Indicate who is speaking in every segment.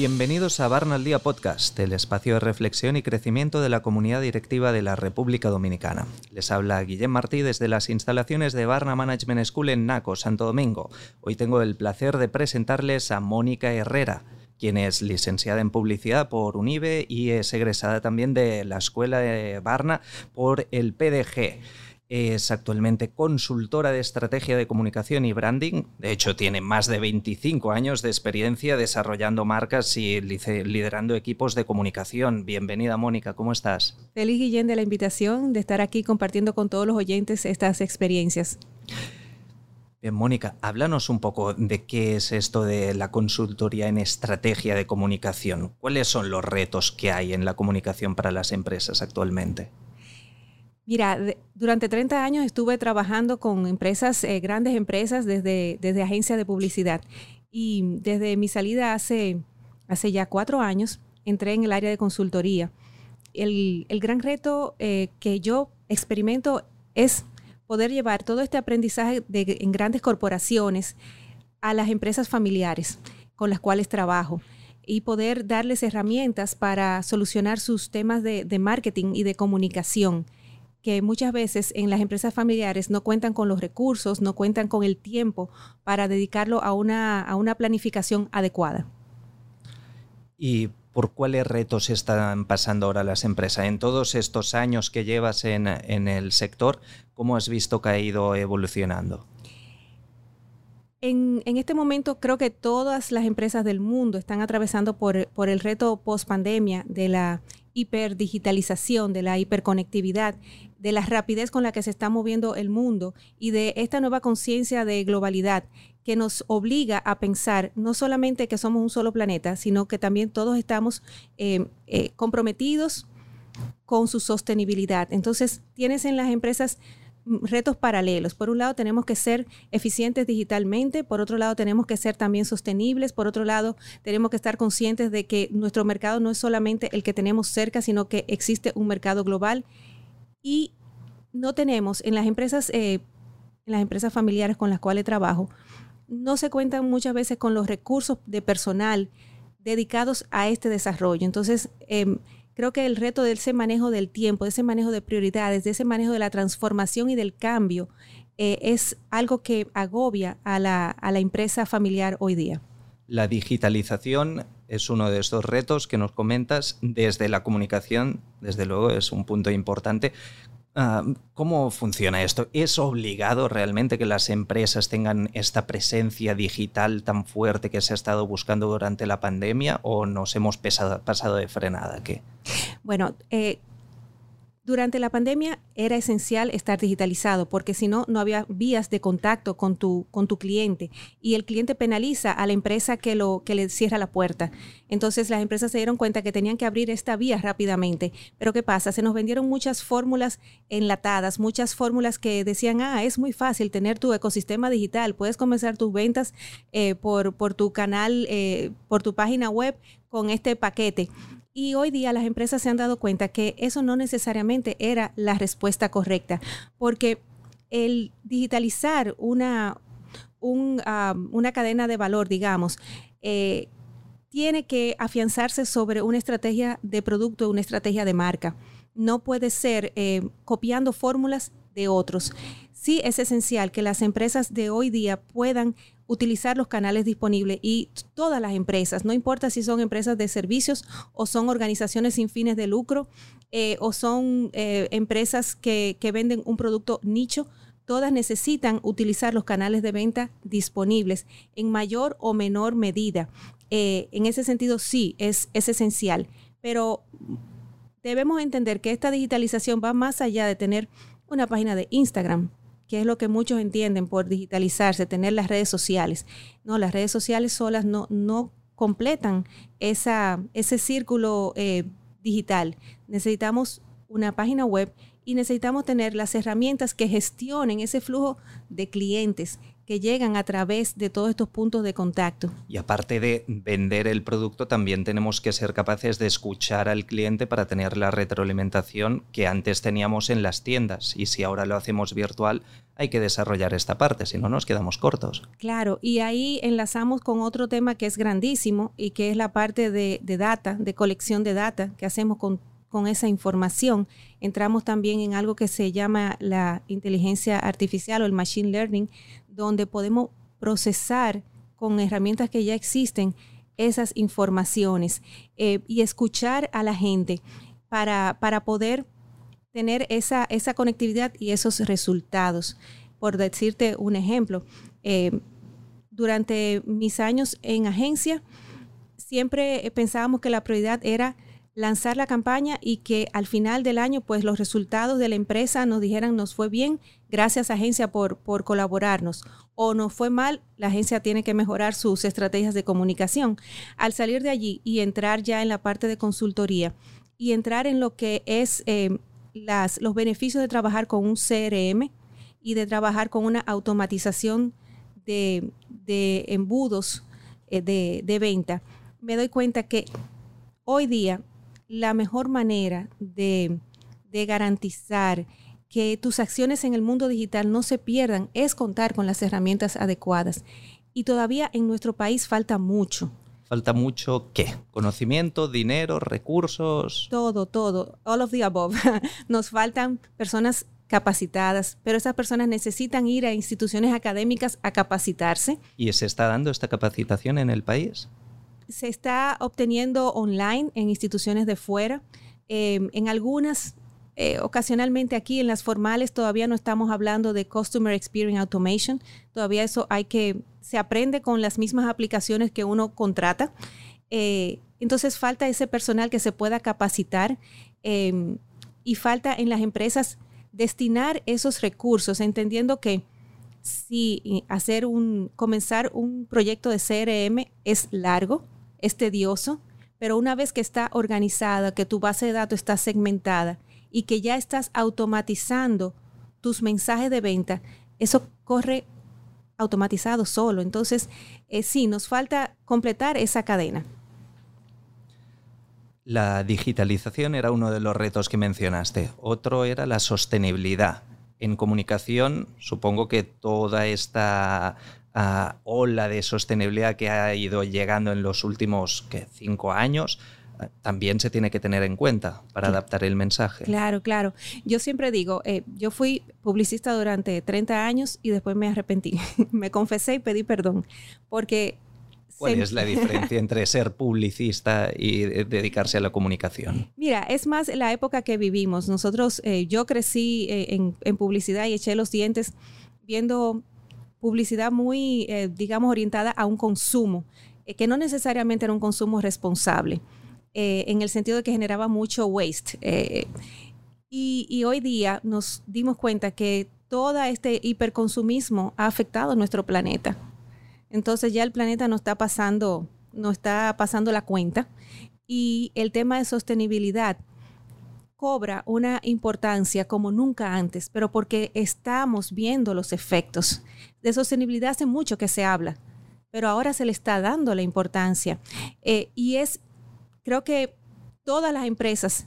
Speaker 1: Bienvenidos a Barna al Día Podcast, el espacio de reflexión y crecimiento de la comunidad directiva de la República Dominicana. Les habla Guillem Martí desde las instalaciones de Barna Management School en Naco, Santo Domingo. Hoy tengo el placer de presentarles a Mónica Herrera, quien es licenciada en publicidad por UNIBE y es egresada también de la Escuela de Barna por el PDG. Es actualmente consultora de estrategia de comunicación y branding. De hecho, tiene más de 25 años de experiencia desarrollando marcas y liderando equipos de comunicación. Bienvenida, Mónica. ¿Cómo estás?
Speaker 2: Feliz, Guillén, de la invitación de estar aquí compartiendo con todos los oyentes estas experiencias.
Speaker 1: Bien, Mónica, háblanos un poco de qué es esto de la consultoría en estrategia de comunicación. ¿Cuáles son los retos que hay en la comunicación para las empresas actualmente?
Speaker 2: Mira, durante 30 años estuve trabajando con empresas, eh, grandes empresas, desde, desde agencias de publicidad. Y desde mi salida hace, hace ya cuatro años, entré en el área de consultoría. El, gran reto eh, que yo experimento es poder llevar todo este aprendizaje de, en grandes corporaciones a las empresas familiares con las cuales trabajo y poder darles herramientas para solucionar sus temas de, de marketing y de comunicación que muchas veces en las empresas familiares no cuentan con los recursos, no cuentan con el tiempo para dedicarlo a una, a una planificación adecuada.
Speaker 1: ¿Y por cuáles retos están pasando ahora las empresas? En todos estos años que llevas en, en el sector, ¿cómo has visto que ha ido evolucionando?
Speaker 2: En, en, este momento creo que todas las empresas del mundo están atravesando por, por el reto post pandemia de la hiperdigitalización, de la hiperconectividad, de la rapidez con la que se está moviendo el mundo y de esta nueva conciencia de globalidad que nos obliga a pensar no solamente que somos un solo planeta, sino que también todos estamos eh, eh, comprometidos con su sostenibilidad. Entonces, tienes en las empresas retos paralelos. Por un lado tenemos que ser eficientes digitalmente, por otro lado tenemos que ser también sostenibles, por otro lado tenemos que estar conscientes de que nuestro mercado no es solamente el que tenemos cerca, sino que existe un mercado global y no tenemos en las empresas, eh, en las empresas familiares con las cuales trabajo, no se cuentan muchas veces con los recursos de personal dedicados a este desarrollo. Entonces, em, creo que el reto de ese manejo del tiempo, de ese manejo de prioridades, de ese manejo de la transformación y del cambio, eh, es algo que agobia a la, a la empresa familiar hoy día.
Speaker 1: La digitalización es uno de estos retos que nos comentas desde la comunicación, desde luego es un punto importante. Ah, ¿Cómo funciona esto? ¿Es obligado realmente que las empresas tengan esta presencia digital tan fuerte que se ha estado buscando durante la pandemia o nos hemos pasado de frenada? ¿Qué?
Speaker 2: Bueno, eh, durante la pandemia era esencial estar digitalizado porque si no, no había vías de contacto con tu, con tu cliente y el cliente penaliza a la empresa que, lo, que le cierra la puerta. Entonces las empresas se dieron cuenta que tenían que abrir esta vía rápidamente. Pero ¿qué pasa? Se nos vendieron muchas fórmulas enlatadas, muchas fórmulas que decían, ah, es muy fácil tener tu ecosistema digital, puedes comenzar tus ventas eh, por, por tu canal, eh, por tu página web con este paquete. Y hoy día las empresas se han dado cuenta que eso no necesariamente era la respuesta correcta, porque el digitalizar una, una cadena de valor, digamos, eh, tiene que afianzarse sobre una estrategia de producto, una estrategia de marca. No puede ser eh, copiando fórmulas de otros. Sí es esencial que las empresas de hoy día puedan utilizar los canales disponibles y todas las empresas, no importa si son empresas de servicios o son organizaciones sin fines de lucro eh, o son eh, empresas que, venden un producto nicho, todas necesitan utilizar los canales de venta disponibles en mayor o menor medida. Eh, en ese sentido, sí, es esencial, pero debemos entender que esta digitalización va más allá de tener una página de Instagram, que es lo que muchos entienden por digitalizarse, tener las redes sociales. No, las redes sociales solas no, no completan esa, ese círculo eh, digital. Necesitamos una página web y necesitamos tener las herramientas que gestionen ese flujo de clientes que llegan a través de todos estos puntos de contacto.
Speaker 1: Y aparte de vender el producto, también tenemos que ser capaces de escuchar al cliente para tener la retroalimentación que antes teníamos en las tiendas. Y si ahora lo hacemos virtual, hay que desarrollar esta parte, si no nos quedamos cortos.
Speaker 2: Claro, y ahí enlazamos con otro tema que es grandísimo y que es la parte de, de data, de colección de data que hacemos con con esa información. Entramos también en algo que se llama la inteligencia artificial o el machine learning, donde podemos procesar con herramientas que ya existen esas informaciones eh, y escuchar a la gente para, para poder tener esa, esa, conectividad y esos resultados. Por decirte un ejemplo, eh, durante mis años en agencia, siempre pensábamos que la prioridad era lanzar la campaña y que al final del año, pues los resultados de la empresa nos dijeran nos fue bien, gracias agencia por, por colaborarnos. O nos fue mal, la agencia tiene que mejorar sus estrategias de comunicación. Al salir de allí y entrar ya en la parte de consultoría y entrar en lo que es eh, las, los beneficios de trabajar con un CRM y de trabajar con una automatización de, embudos eh, de, de venta, me doy cuenta que hoy día la mejor manera de, garantizar que tus acciones en el mundo digital no se pierdan es contar con las herramientas adecuadas. Y todavía en nuestro país falta mucho.
Speaker 1: ¿Falta mucho qué? ¿Conocimiento, dinero, recursos?
Speaker 2: Todo, todo. All of the above. Nos faltan personas capacitadas, pero esas personas necesitan ir a instituciones académicas a capacitarse.
Speaker 1: ¿Y se está dando esta capacitación en el país?
Speaker 2: Se está obteniendo online en instituciones de fuera. Em, en algunas, eh, ocasionalmente aquí en las formales todavía no estamos hablando de Customer Experience Automation. Todavía eso hay que, se aprende con las mismas aplicaciones que uno contrata. Eh, entonces falta ese personal que se pueda capacitar em, y falta en las empresas destinar esos recursos, entendiendo que si hacer un, comenzar un proyecto de CRM es largo, es tedioso, pero una vez que está organizada, que tu base de datos está segmentada y que ya estás automatizando tus mensajes de venta, eso corre automatizado solo. Entonces, eh, sí, nos falta completar esa cadena.
Speaker 1: La digitalización era uno de los retos que mencionaste. Otro era la sostenibilidad. En comunicación, supongo que toda esta ola de sostenibilidad que ha ido llegando en los últimos cinco años, eh, también se tiene que tener en cuenta para adaptar el mensaje.
Speaker 2: Claro, claro. Yo siempre digo, eh, yo fui publicista durante 30 años y después me arrepentí. me confesé y pedí perdón, porque...
Speaker 1: ¿Cuál es la diferencia entre ser publicista y dedicarse a la comunicación?
Speaker 2: Mira, es más la época que vivimos. Nosotros, eh, yo crecí en, en publicidad y eché los dientes viendo publicidad muy, eh, digamos, orientada a un consumo, eh, que no necesariamente era un consumo responsable, eh, en el sentido de que generaba mucho waste. Y, hoy día nos dimos cuenta que todo este hiperconsumismo ha afectado nuestro planeta. Entonces ya el planeta no está pasando, no está pasando la cuenta. Y el tema de sostenibilidad cobra una importancia como nunca antes, pero porque estamos viendo los efectos. De sostenibilidad hace mucho que se habla, pero ahora se le está dando la importancia. Eh, y es, creo que todas las empresas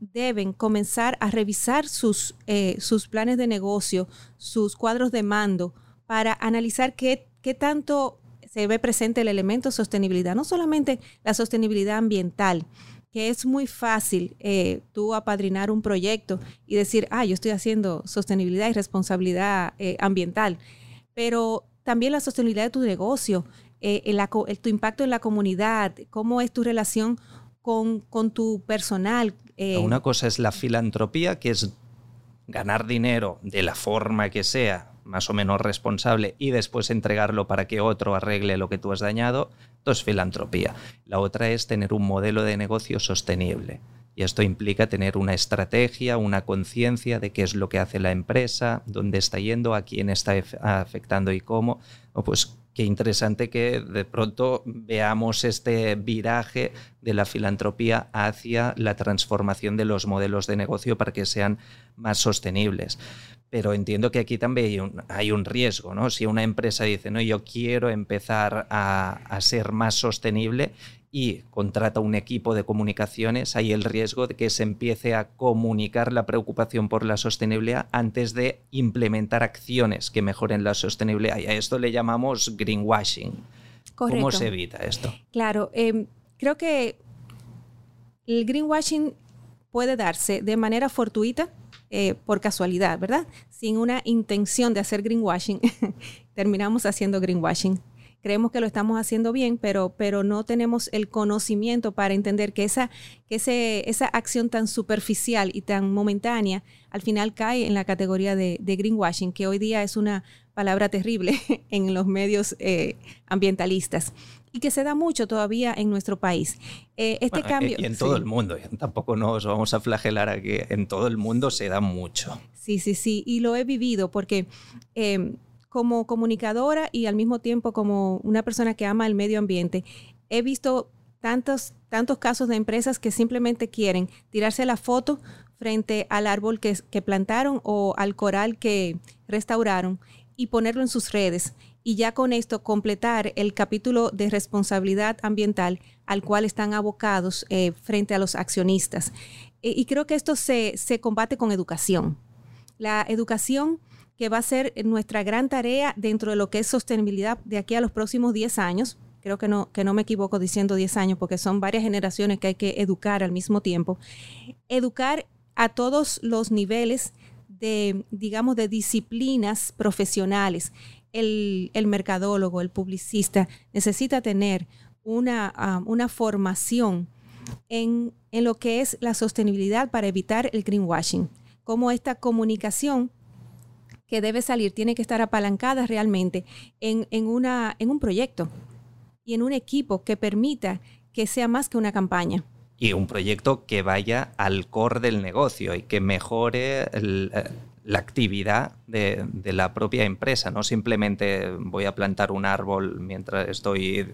Speaker 2: deben comenzar a revisar sus, eh, sus planes de negocio, sus cuadros de mando, para analizar qué, qué tanto se ve presente el elemento sostenibilidad, no solamente la sostenibilidad ambiental, que es muy fácil eh, tú apadrinar un proyecto y decir, ah, yo estoy haciendo sostenibilidad y responsabilidad eh, ambiental, pero también la sostenibilidad de tu negocio, eh, tu impacto en la comunidad, cómo es tu relación con, con tu personal.
Speaker 1: Una cosa es la filantropía, que es ganar dinero de la forma que sea, más o menos responsable, y después entregarlo para que otro arregle lo que tú has dañado, es filantropía. La otra es tener un modelo de negocio sostenible. Y esto implica tener una estrategia, una conciencia de qué es lo que hace la empresa, dónde está yendo, a quién está afectando y cómo. pues qué interesante que de pronto veamos este viraje de la filantropía hacia la transformación de los modelos de negocio para que sean más sostenibles. pero entiendo que aquí también hay un, riesgo, ¿no? Si una empresa dice, no, yo quiero empezar a, ser más sostenible y contrata un equipo de comunicaciones, hay el riesgo de que se empiece a comunicar la preocupación por la sostenibilidad antes de implementar acciones que mejoren la sostenibilidad. Y a esto le llamamos greenwashing. ¿Cómo se evita esto?
Speaker 2: Claro, em, creo que el greenwashing puede darse de manera fortuita eh, por casualidad, ¿verdad? Sin una intención de hacer greenwashing, terminamos haciendo greenwashing. Creemos que lo estamos haciendo bien, pero, pero no tenemos el conocimiento para entender que, esa, que ese, esa acción tan superficial y tan momentánea al final cae en la categoría de, greenwashing, que hoy día es una palabra terrible en los medios eh, ambientalistas y que se da mucho todavía en nuestro país.
Speaker 1: Eh, este cambio... Y en todo el mundo, tampoco nos vamos a flagelar aquí, en todo el mundo se da mucho.
Speaker 2: Sí, sí, sí, y lo he vivido porque... Em, como comunicadora y al mismo tiempo como una persona que ama el medio ambiente, he visto tantos, tantos casos de empresas que simplemente quieren tirarse la foto frente al árbol que, plantaron o al coral que restauraron y ponerlo en sus redes y ya con esto completar el capítulo de responsabilidad ambiental al cual están abocados eh, frente a los accionistas. E, y creo que esto se, combate con educación. La educación que va a ser nuestra gran tarea dentro de lo que es sostenibilidad de aquí a los próximos 10 años. Creo que no, que no me equivoco diciendo 10 años porque son varias generaciones que hay que educar al mismo tiempo. Educar a todos los niveles de, digamos, de disciplinas profesionales el, mercadólogo, el publicista, necesita tener una, ah, una formación en, lo que es la sostenibilidad para evitar el greenwashing. Cómo esta comunicación que debe salir tiene que estar apalancada realmente en, una, en un proyecto y en un equipo que permita que sea más que una campaña.
Speaker 1: Y un proyecto que vaya al core del negocio y que mejore eh, la actividad de, la propia empresa, no simplemente voy a plantar un árbol mientras estoy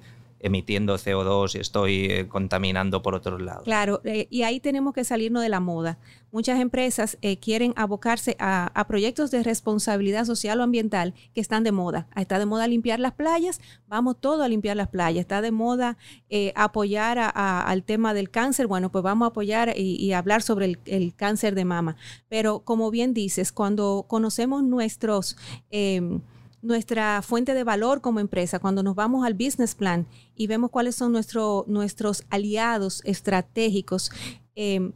Speaker 1: emitiendo CO2 y estoy eh, contaminando por otros lados.
Speaker 2: Claro, eh, y ahí tenemos que salirnos de la moda. Muchas empresas eh, quieren abocarse a, proyectos de responsabilidad social o ambiental que están de moda. Está de moda limpiar las playas, vamos todo a limpiar las playas. Está de moda apoyar al tema del cáncer, bueno, pues vamos a apoyar y, hablar sobre el, el, cáncer de mama. Pero como bien dices, cuando conocemos nuestros em, nuestra fuente de valor como empresa, cuando nos vamos al business plan y vemos cuáles son nuestros aliados estratégicos, eh,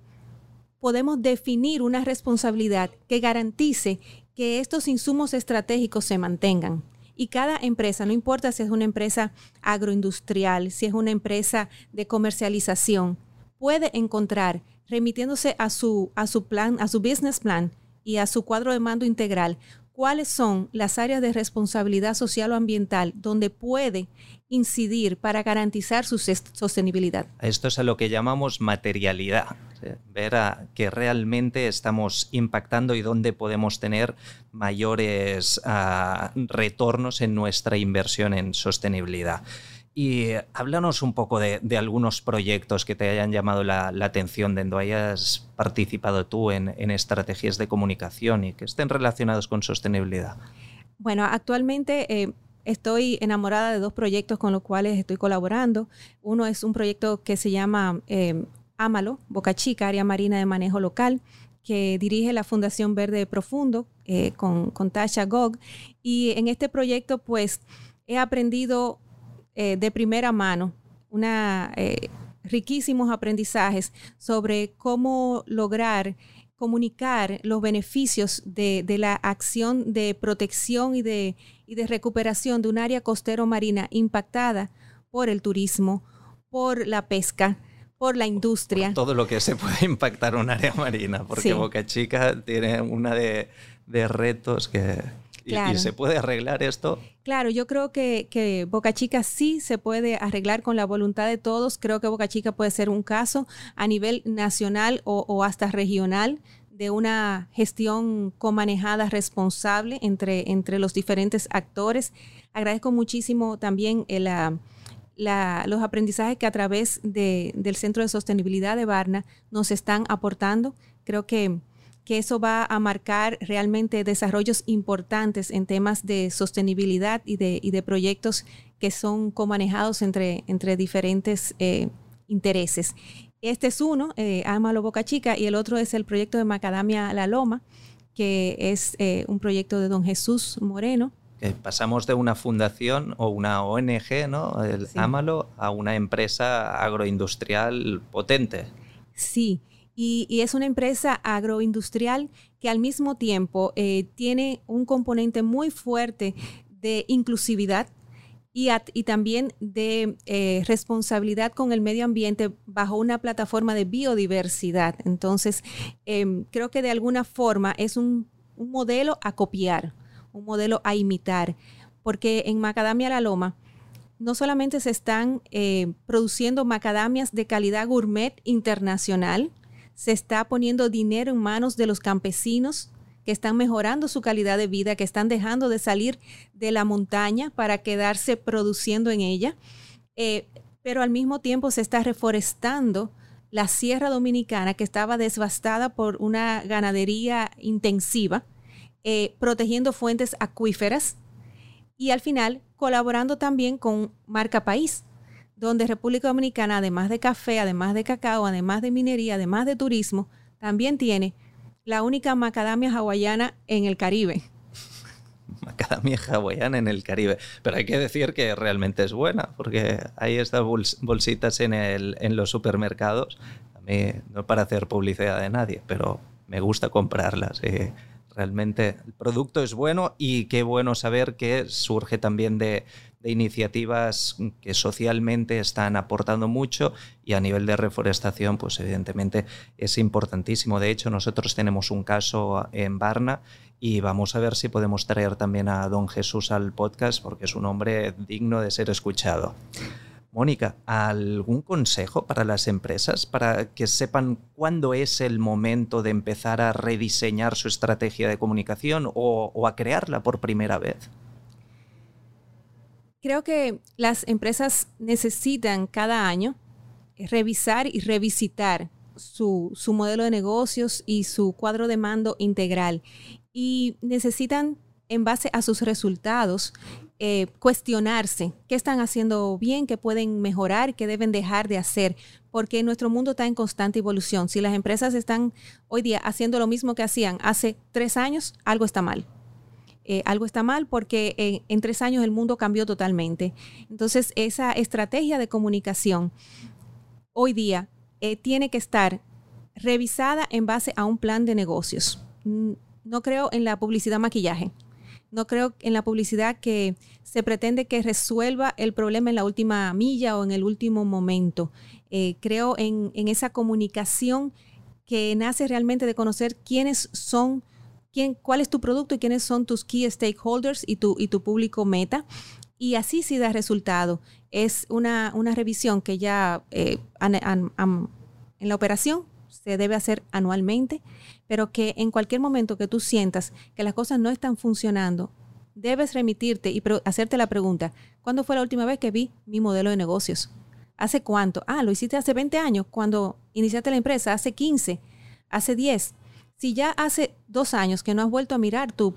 Speaker 2: podemos definir una responsabilidad que garantice que estos insumos estratégicos se mantengan. Y cada empresa, no importa si es una empresa agroindustrial, si es una empresa de comercialización, puede encontrar, remitiéndose a su, a su plan, a su business plan y a su cuadro de mando integral, cuáles son las áreas de responsabilidad social o ambiental donde puede incidir para garantizar su sostenibilidad.
Speaker 1: Esto es a lo que llamamos materialidad, ver a que realmente estamos impactando y dónde podemos tener mayores ah, retornos en nuestra inversión en sostenibilidad. Y háblanos un poco de, algunos proyectos que te hayan llamado la, atención, de donde hayas participado tú en, estrategias de comunicación y que estén relacionados con sostenibilidad.
Speaker 2: Bueno, actualmente eh, estoy enamorada de dos proyectos con los cuales estoy colaborando. Uno es un proyecto que se llama eh, Ámalo, Boca Chica, Área Marina de Manejo Local, que dirige la Fundación Verde Profundo eh, con, con Tasha Gog. Y en este proyecto, pues, he aprendido eh, de primera mano, una, eh, riquísimos aprendizajes sobre cómo lograr comunicar los beneficios de, la acción de protección y de, y de recuperación de un área costero marina impactada por el turismo, por la pesca, por la industria.
Speaker 1: todo lo que se puede impactar un área marina, porque Boca Chica tiene una de retos que, ¿Y, se puede arreglar esto?
Speaker 2: Claro, yo creo que, Boca Chica sí se puede arreglar con la voluntad de todos. Creo que Boca Chica puede ser un caso a nivel nacional o, hasta regional de una gestión comanejada responsable entre, entre los diferentes actores. Agradezco muchísimo también los aprendizajes que a través del Centro de Sostenibilidad de Barna nos están aportando. Creo que que eso va a marcar realmente desarrollos importantes en temas de sostenibilidad y de, y de proyectos que son comanejados entre, entre diferentes eh, intereses. Este es uno, eh, Ámalo Boca Chica, y el otro es el proyecto de Macadamia La Loma, que es eh, un proyecto de don Jesús Moreno.
Speaker 1: pasamos de una fundación o una ONG, ¿no? El Ámalo, a una empresa agroindustrial potente.
Speaker 2: Sí, y, es una empresa agroindustrial que al mismo tiempo eh, tiene un componente muy fuerte de inclusividad y, también de eh, responsabilidad con el medio ambiente bajo una plataforma de biodiversidad. Entonces, em, creo que de alguna forma es un, modelo a copiar, un modelo a imitar, porque en Macadamia La Loma no solamente se están eh, produciendo macadamias de calidad gourmet internacional, se está poniendo dinero en manos de los campesinos que están mejorando su calidad de vida, que están dejando de salir de la montaña para quedarse produciendo en ella, eh, pero al mismo tiempo se está reforestando la Sierra Dominicana que estaba devastada por una ganadería intensiva, eh, protegiendo fuentes acuíferas y al final colaborando también con Marca País, donde República Dominicana, además de café, además de cacao, además de minería, además de turismo, también tiene la única macadamia hawaiana en el Caribe.
Speaker 1: Macadamia hawaiana en el Caribe. Pero hay que decir que realmente es buena, porque hay estas bolsitas en, el, en los supermercados. A mí no para hacer publicidad de nadie, pero me gusta comprarlas. Eh, realmente el producto es bueno y qué bueno saber que surge también de, de iniciativas que socialmente están aportando mucho y a nivel de reforestación, pues evidentemente es importantísimo. De hecho, nosotros tenemos un caso en Varna y vamos a ver si podemos traer también a don Jesús al podcast porque es un hombre digno de ser escuchado. Mónica, ¿algún consejo para las empresas para que sepan cuándo es el momento de empezar a rediseñar su estrategia de comunicación o, o a crearla por primera vez?
Speaker 2: Creo que las empresas necesitan cada año revisar y revisitar su, modelo de negocios y su cuadro de mando integral. Y necesitan, en base a sus resultados, eh, cuestionarse qué están haciendo bien, qué pueden mejorar, qué deben dejar de hacer, porque nuestro mundo está en constante evolución. Si las empresas están hoy día haciendo lo mismo que hacían hace tres años, algo está mal. Eh, algo está mal porque en, tres años el mundo cambió totalmente. Entonces, esa estrategia de comunicación hoy día eh, tiene que estar revisada en base a un plan de negocios. No creo en la publicidad maquillaje. No creo en la publicidad que se pretende que resuelva el problema en la última milla o en el último momento. Eh, creo en, en esa comunicación que nace realmente de conocer quiénes son cuál es tu producto y quiénes son tus key stakeholders y tu, y tu público meta. Y así sí da resultado. Es una, revisión que ya eh, en la operación se debe hacer anualmente, pero que en cualquier momento que tú sientas que las cosas no están funcionando, debes remitirte y hacerte la pregunta, ¿cuándo fue la última vez que vi mi modelo de negocios? ¿Hace cuánto? Ah, lo hiciste hace 20 años, cuando iniciaste la empresa, hace 15, hace 10. Si ya hace dos años que no has vuelto a mirar tu,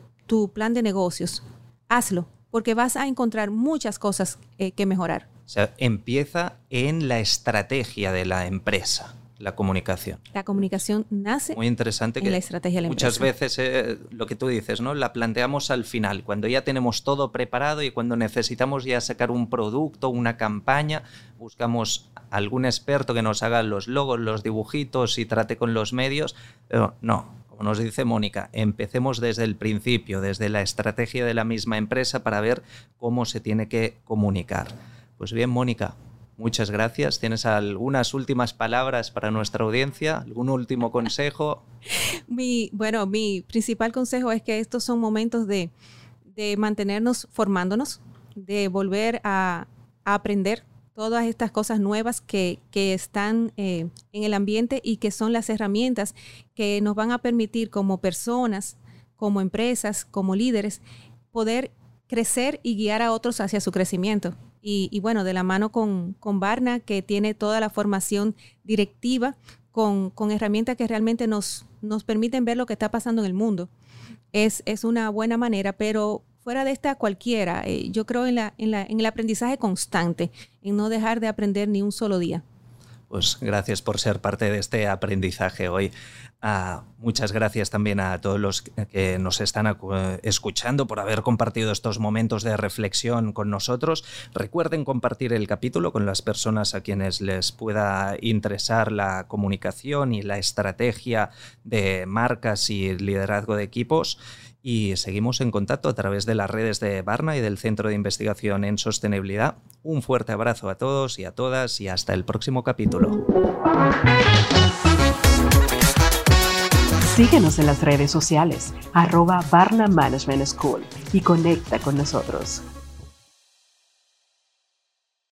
Speaker 2: plan de negocios, hazlo, porque vas a encontrar muchas cosas eh, que mejorar.
Speaker 1: O empieza en la estrategia de la empresa la comunicación.
Speaker 2: La comunicación nace
Speaker 1: Muy interesante
Speaker 2: en la estrategia de la
Speaker 1: muchas veces eh, lo que tú dices, ¿no? La planteamos al final, cuando ya tenemos todo preparado y cuando necesitamos ya sacar un producto, una campaña, buscamos algún experto que nos haga los logos, los dibujitos y trate con los medios, pero no, como nos dice Mónica, empecemos desde el principio, desde la estrategia de la misma empresa para ver cómo se tiene que comunicar. Pues bien, Mónica, muchas gracias. ¿Tienes algunas últimas palabras para nuestra audiencia? ¿Algún último consejo?
Speaker 2: mi, bueno, mi principal consejo es que estos son momentos de, mantenernos formándonos, de volver a, aprender todas estas cosas nuevas que, están eh, en el ambiente y que son las herramientas que nos van a permitir como personas, como empresas, como líderes, poder crecer y guiar a otros hacia su crecimiento. Y, bueno, de la mano con, con Barna, que tiene toda la formación directiva con, herramientas que realmente nos, nos permiten ver lo que está pasando en el mundo. Es, es una buena manera, pero fuera de esta cualquiera, eh, yo creo en, la, en, la, en el aprendizaje constante, en no dejar de aprender ni un solo día.
Speaker 1: Pues gracias por ser parte de este aprendizaje hoy. Ah, muchas gracias también a todos los que nos están escuchando por haber compartido estos momentos de reflexión con nosotros. Recuerden compartir el capítulo con las personas a quienes les pueda interesar la comunicación y la estrategia de marcas y liderazgo de equipos y seguimos en contacto a través de las redes de Barna y del Centro de Investigación en Sostenibilidad. Un fuerte abrazo a todos y a todas y hasta el próximo capítulo.
Speaker 3: Síguenos en las redes sociales, arroba Barna Management School y conecta con nosotros.